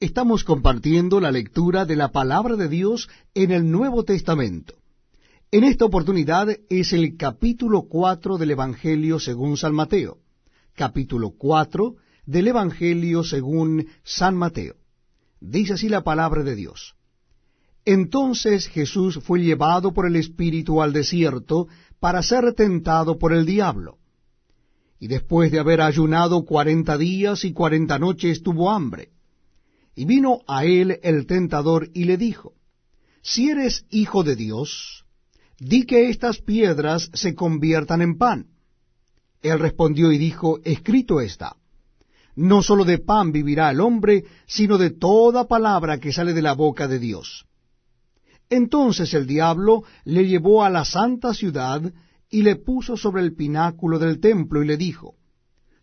Estamos compartiendo la lectura de la palabra de Dios en el Nuevo Testamento. En esta oportunidad es el capítulo 4 del Evangelio según San Mateo. Capítulo 4 del Evangelio según San Mateo. Dice así la palabra de Dios. Entonces Jesús fue llevado por el Espíritu al desierto para ser tentado por el diablo. Y después de haber ayunado cuarenta días y cuarenta noches tuvo hambre. Y vino a él el tentador y le dijo, Si eres hijo de Dios, di que estas piedras se conviertan en pan. Él respondió y dijo, Escrito está, no sólo de pan vivirá el hombre, sino de toda palabra que sale de la boca de Dios. Entonces el diablo le llevó a la santa ciudad y le puso sobre el pináculo del templo y le dijo,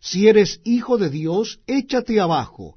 Si eres hijo de Dios, échate abajo,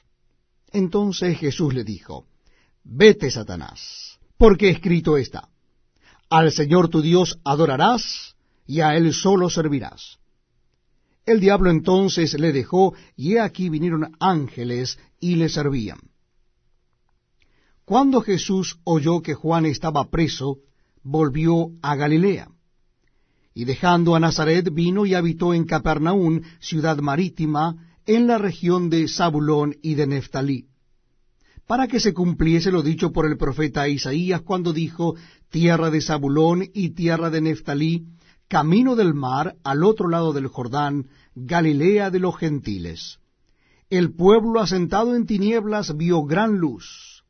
Entonces Jesús le dijo, Vete, Satanás, porque escrito está, Al Señor tu Dios adorarás, y a Él solo servirás. El diablo entonces le dejó, y he aquí vinieron ángeles y le servían. Cuando Jesús oyó que Juan estaba preso, volvió a Galilea. Y dejando a Nazaret vino y habitó en Capernaum, ciudad marítima, en la región de Zabulón y de Neftalí, para que se cumpliese lo dicho por el profeta Isaías cuando dijo, tierra de Zabulón y tierra de Neftalí, camino del mar al otro lado del Jordán, Galilea de los gentiles. El pueblo asentado en tinieblas vio gran luz,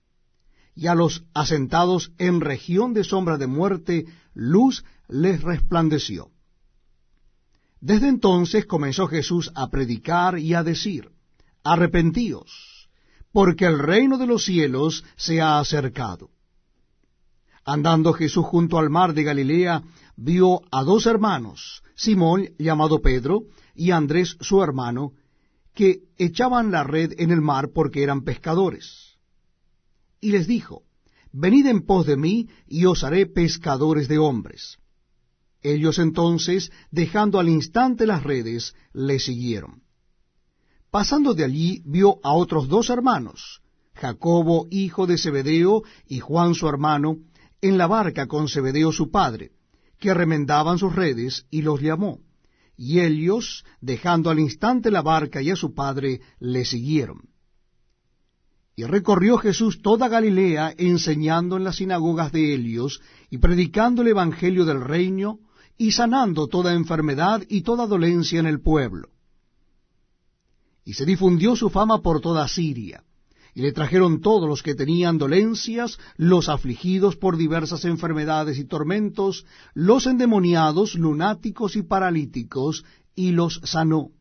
y a los asentados en región de sombra de muerte, luz les resplandeció. Desde entonces comenzó Jesús a predicar y a decir, Arrepentíos, porque el reino de los cielos se ha acercado. Andando Jesús junto al mar de Galilea, vio a dos hermanos, Simón llamado Pedro, y Andrés su hermano, que echaban la red en el mar porque eran pescadores. Y les dijo, Venid en pos de mí, y os haré pescadores de hombres. Ellos entonces, dejando al instante las redes, le siguieron. Pasando de allí, vio a otros dos hermanos, Jacobo, hijo de Zebedeo, y Juan su hermano, en la barca con Zebedeo su padre, que remendaban sus redes, y los llamó. Y ellos, dejando al instante la barca y a su padre, le siguieron. Y recorrió Jesús toda Galilea, enseñando en las sinagogas de Helios, y predicando el evangelio del reino, y sanando toda enfermedad y toda dolencia en el pueblo. Y se difundió su fama por toda Siria, y le trajeron todos los que tenían dolencias, los afligidos por diversas enfermedades y tormentos, los endemoniados, lunáticos y paralíticos, y los sanó.